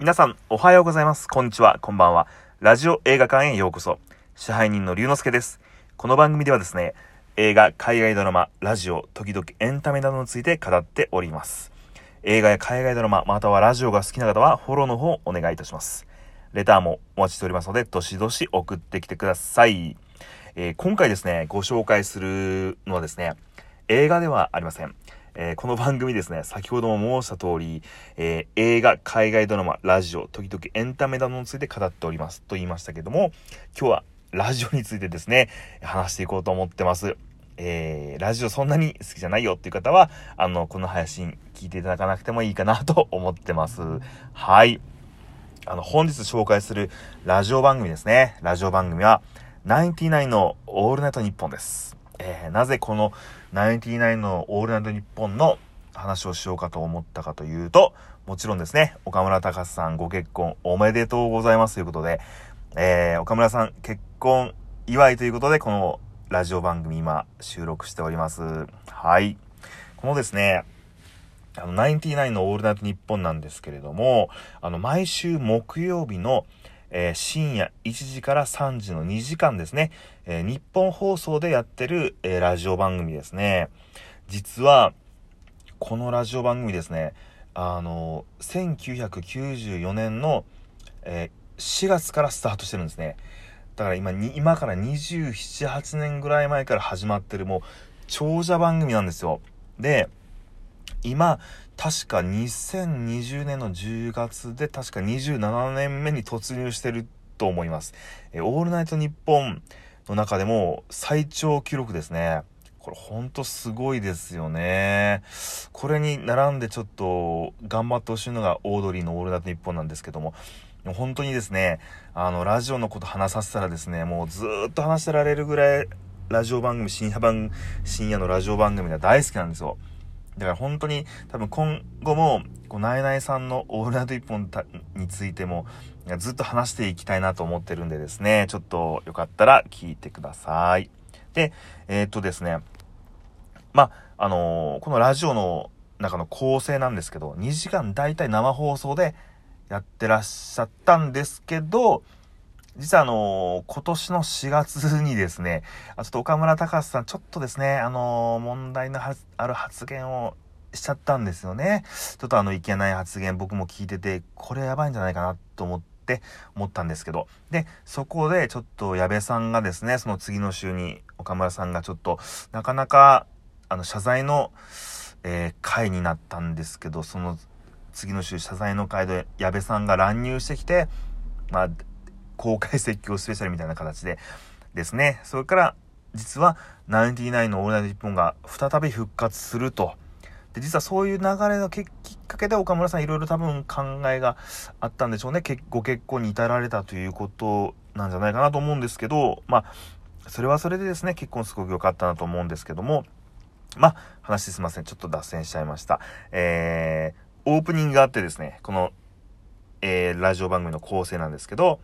皆さん、おはようございます。こんにちは、こんばんは。ラジオ映画館へようこそ。支配人の龍之介です。この番組ではですね、映画、海外ドラマ、ラジオ、時々エンタメなどについて語っております。映画や海外ドラマ、またはラジオが好きな方は、フォローの方お願いいたします。レターもお待ちしておりますので、どしどし送ってきてください。えー今回ですね、ご紹介するのはですね、映画ではありません。えーこの番組ですね、先ほども申した通り、えー映画、海外ドラマ、ラジオ、時々エンタメなどについて語っておりますと言いましたけども、今日はラジオについてですね、話していこうと思ってます。えーラジオそんなに好きじゃないよっていう方は、あの、この配信聞いていただかなくてもいいかなと思ってます。はい。あの、本日紹介するラジオ番組ですね。ラジオ番組は、ナインティナインのオールナイトニッポンです。えーなぜこのナインティナインのオールナイトニッポンの話をしようかと思ったかというと、もちろんですね、岡村隆さんご結婚おめでとうございますということで、えー岡村さん結婚祝いということで、このラジオ番組今収録しております。はい。このですね、あの、ナインティナインのオールナイトニッポンなんですけれども、あの、毎週木曜日の、えー深夜1時から3時の2時間ですね、えー日本放送でやってる、えーラジオ番組ですね。実は、このラジオ番組ですね、あの、1994年の、え4月からスタートしてるんですね。だから今に、今から27、8年ぐらい前から始まってるもう、長者番組なんですよ。で、今、確か2020年の10月で確か27年目に突入してると思います。えーオールナイトニッポンの中でも最長記録ですね。これほんとすごいですよね。これに並んでちょっと頑張ってほしいのがオードリーのオールナイトニッポンなんですけども、本当にですね、あの、ラジオのこと話させたらですね、もうずっと話してられるぐらい、ラジオ番組、深夜番、深夜のラジオ番組が大好きなんですよ。だから本当に多分今後も、こう、ナイナイさんのオールナイト一本についても、ずっと話していきたいなと思ってるんでですね、ちょっとよかったら聞いてください。で、えーっとですね、まあ、あのーこのラジオの中の構成なんですけど、2時間大体生放送でやってらっしゃったんですけど、実はあの今年の4月にですね、ちょっと岡村隆史さん、ちょっとですね、あの問題のある発言をしちゃったんですよね。ちょっとあの、いけない発言僕も聞いてて、これやばいんじゃないかなと思って、思ったんですけど。で、そこでちょっと矢部さんがですね、その次の週に岡村さんがちょっと、なかなか、あの、謝罪の、えー回になったんですけど、その次の週謝罪の回で矢部さんが乱入してきて、まあ、公開説教スペシャルみたいな形でですね、それから実はナインティナインのオールナイトニッポンが再び復活すると。で、実はそういう流れのきっかけで岡村さんいろいろ多分考えがあったんでしょうね。結ご結婚に至られたということなんじゃないかなと思うんですけど、まあ、それはそれでですね、結婚すごく良かったなと思うんですけども、まあ、話すいません。ちょっと脱線しちゃいました。えー、オープニングがあってですね、この、えー、ラジオ番組の構成なんですけど、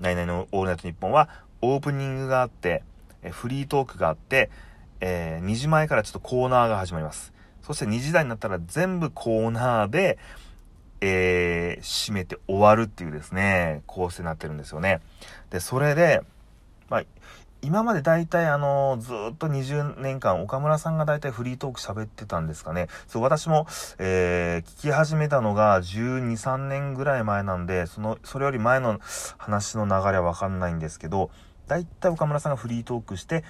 ナイナイのオールナイトニッポンは、オープニングがあって、えフリートークがあって、えー2時前からちょっとコーナーが始まります。そして2時台になったら全部コーナーで、えー締めて終わるっていうですね、構成になってるんですよね。で、それで、まあ、今まで大体あの、ずっと20年間、岡村さんが大体フリートーク喋ってたんですかね。そう、私も、えー聞き始めたのが12、3年ぐらい前なんで、その、それより前の話の流れはわかんないんですけど、大体岡村さんがフリートークして、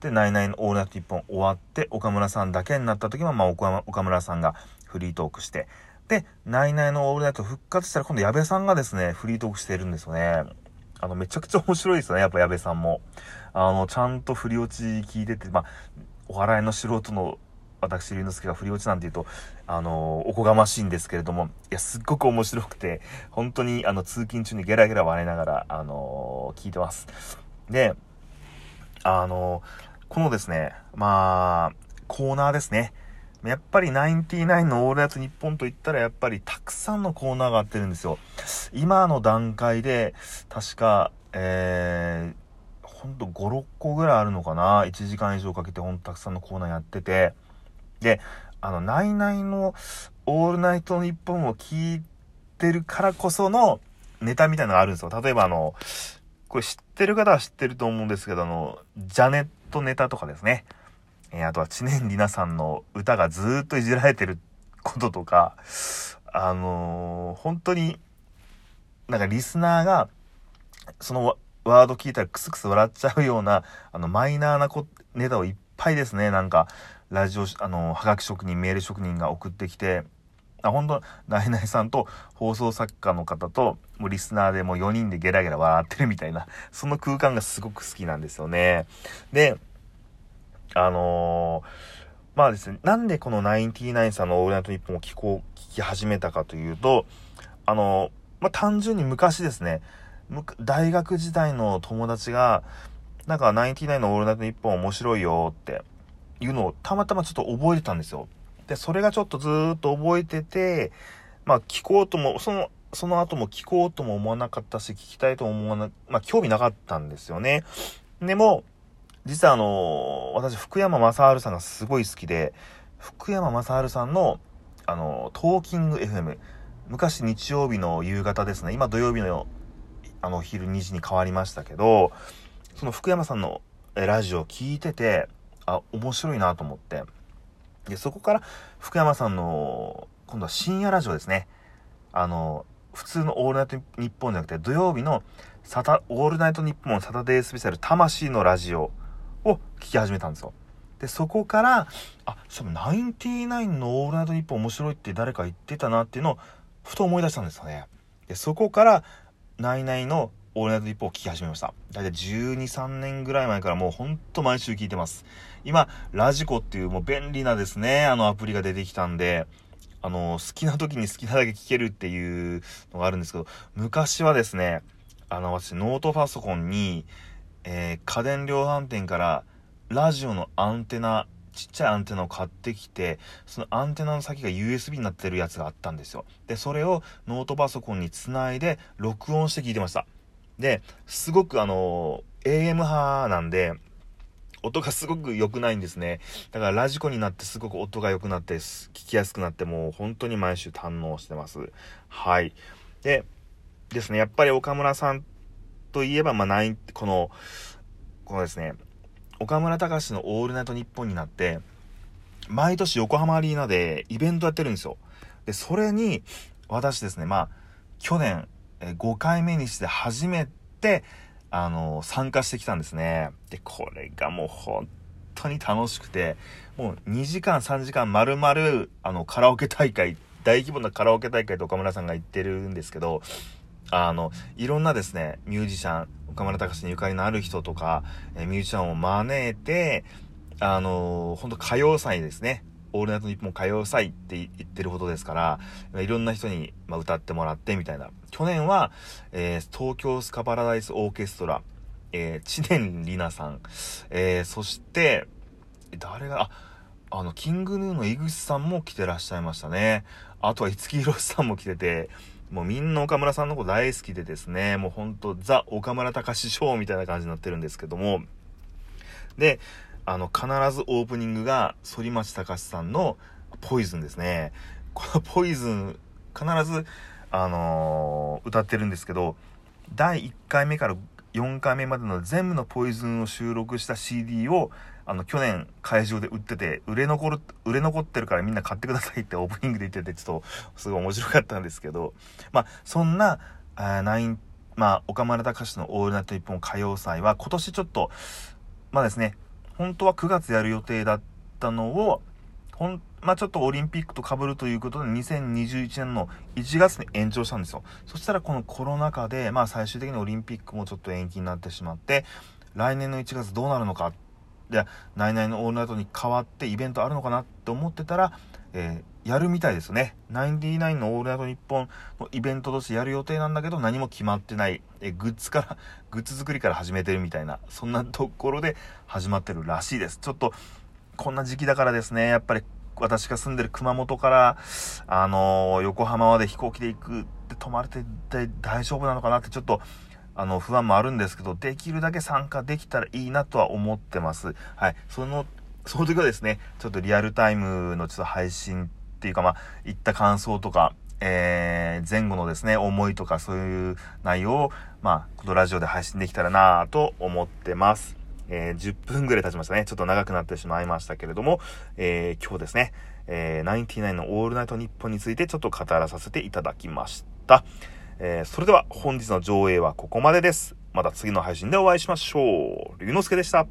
で、ナイナイのオールナイト一本終わって、岡村さんだけになった時も、まあ、岡村さんがフリートークして、で、ナイナイのオールナイト復活したら、今度矢部さんがですね、フリートークしてるんですよね。あの、めちゃくちゃ面白いですよね、やっぱ矢部さんも。あの、ちゃんと振り落ち聞いてて、まあ、お笑いの素人の私、龍之介が振り落ちなんて言うと、あの、おこがましいんですけれども、いや、すっごく面白くて、本当に、あの、通勤中にゲラゲラ笑いながら、あの、聞いてます。で、あの、このですね、まあ、コーナーですね。やっぱりナインティナインのオールナイト日本と言ったらやっぱりたくさんのコーナーがあってるんですよ。今の段階で、確か、えー、ほんと5、6個ぐらいあるのかな。1時間以上かけてほんとたくさんのコーナーやってて。で、あの、ナイナイのオールナイト日本を聞いてるからこそのネタみたいなのがあるんですよ。例えばあの、これ知ってる方は知ってると思うんですけど、あの、ジャネットネタとかですね。えー、あとは知念里奈さんの歌がずっといじられてることとか、あのー、本当に、なんかリスナーが、そのワード聞いたらクスクス笑っちゃうような、あの、マイナーなこネタをいっぱいですね、なんか、ラジオ、あの、はがき職人、メール職人が送ってきて、あ、本当ナイナイさんと放送作家の方と、もうリスナーでもう4人でゲラゲラ笑ってるみたいな、その空間がすごく好きなんですよね。で、あのー、まあですね、なんでこのナインティナインさんのオールナイトニッポンを聞こう、聞き始めたかというと、あのー、まあ単純に昔ですね、大学時代の友達が、なんかナインティナインのオールナイトニッポン面白いよっていうのをたまたまちょっと覚えてたんですよ。で、それがちょっとずーっと覚えてて、まあ聞こうとも、その、その後も聞こうとも思わなかったし、聞きたいとも思わな、まあ興味なかったんですよね。でも、実はあの、私、福山雅治さんがすごい好きで、福山雅治さんの、あの、トーキング FM、昔日曜日の夕方ですね、今土曜日のあの昼2時に変わりましたけど、その福山さんのラジオを聞いてて、あ、面白いなと思って、で、そこから福山さんの、今度は深夜ラジオですね。あの、普通のオールナイトニッポンじゃなくて、土曜日のサタ、オールナイトニッポンサタデースペシャル魂のラジオを聞き始めたんですよ。で、そこから、あ、そう、ナインティナインのオールナイトニッポン面白いって誰か言ってたなっていうのを、ふと思い出したんですよね。で、そこから、ナイナイのオールナイトニッポンを聞き始めました。だいたい12、3年ぐらい前からもうほんと毎週聞いてます。今、ラジコっていうもう便利なですね、あのアプリが出てきたんで、あの、好きな時に好きなだけ聞けるっていうのがあるんですけど、昔はですね、あの、私、ノートパソコンに、えー、家電量販店からラジオのアンテナ、ちっちゃいアンテナを買ってきて、そのアンテナの先が USB になってるやつがあったんですよ。で、それをノートパソコンにつないで、録音して聞いてました。で、すごくあの、AM 派なんで、音がすごく良くないんですね。だからラジコになってすごく音が良くなって、聞きやすくなって、もう本当に毎週堪能してます。はい。で、ですね、やっぱり岡村さんといえば、まあ、この、このですね、岡村隆史のオールナイトニッポンになって、毎年横浜アリーナでイベントやってるんですよ。で、それに、私ですね、まあ、去年、5回目にして初めて、あの、参加してきたんですね。で、これがもう本当に楽しくて、もう2時間3時間丸々、あの、カラオケ大会、大規模なカラオケ大会と岡村さんが言ってるんですけど、あの、いろんなですね、ミュージシャン、岡村隆史にゆかりのある人とか、えミュージシャンを招いて、あの、本当歌謡祭ですね。オールナイトニッポン歌謡祭って言ってるほどですから、いろんな人に、ま歌ってもらってみたいな。去年は、えー、東京スカパラダイスオーケストラ、えー、知念里奈さん、えー、そして、誰が、あ、あの、キングヌーの井口さんも来てらっしゃいましたね。あとは五木ひろしさんも来てて、もうみんな岡村さんのこと大好きでですね、もうほんとザ・岡村隆史ショーみたいな感じになってるんですけども、で、あの、必ずオープニングが反町隆史さんのポイズンですね。このポイズン、必ず、あのー、歌ってるんですけど、第1回目から4回目までの全部のポイズンを収録した CD を、あの、去年会場で売ってて、売れ残る、売れ残ってるからみんな買ってくださいってオープニングで言ってて、ちょっと、すごい面白かったんですけど、まあ、そんな、あナイン、まあ、岡村隆史のオールナイト一本歌謡祭は今年ちょっと、まあですね、本当は9月やる予定だったのを、ほん、まあ、ちょっとオリンピックと被るということで、2021年の1月に延長したんですよ。そしたらこのコロナ禍で、まあ、最終的にオリンピックもちょっと延期になってしまって、来年の1月どうなるのか、で、ナイナイのオールナイトに変わってイベントあるのかなって思ってたら、えー、やるみたいですね。ナインティナインのオールナイトニッポンのイベントとしてやる予定なんだけど、何も決まってない。えグッズから、グッズ作りから始めてるみたいな、そんなところで始まってるらしいです。ちょっと、こんな時期だからですね、やっぱり私が住んでる熊本から、あのー、横浜まで飛行機で行くって泊まれて大丈夫なのかなってちょっと、あの、不安もあるんですけど、できるだけ参加できたらいいなとは思ってます。はい。その、その時はですね、ちょっとリアルタイムのちょっと配信っていうか、まあ、行った感想とか、えー、前後のですね、思いとかそういう内容を、まあ、このラジオで配信できたらなぁと思ってます。えー、10分ぐらい経ちましたね。ちょっと長くなってしまいましたけれども、えー、今日ですね、えー、ナインティナインのオールナイトニッポンについてちょっと語らさせていただきました。えー、それでは本日の上映はここまでです。また次の配信でお会いしましょう。龍之介でした。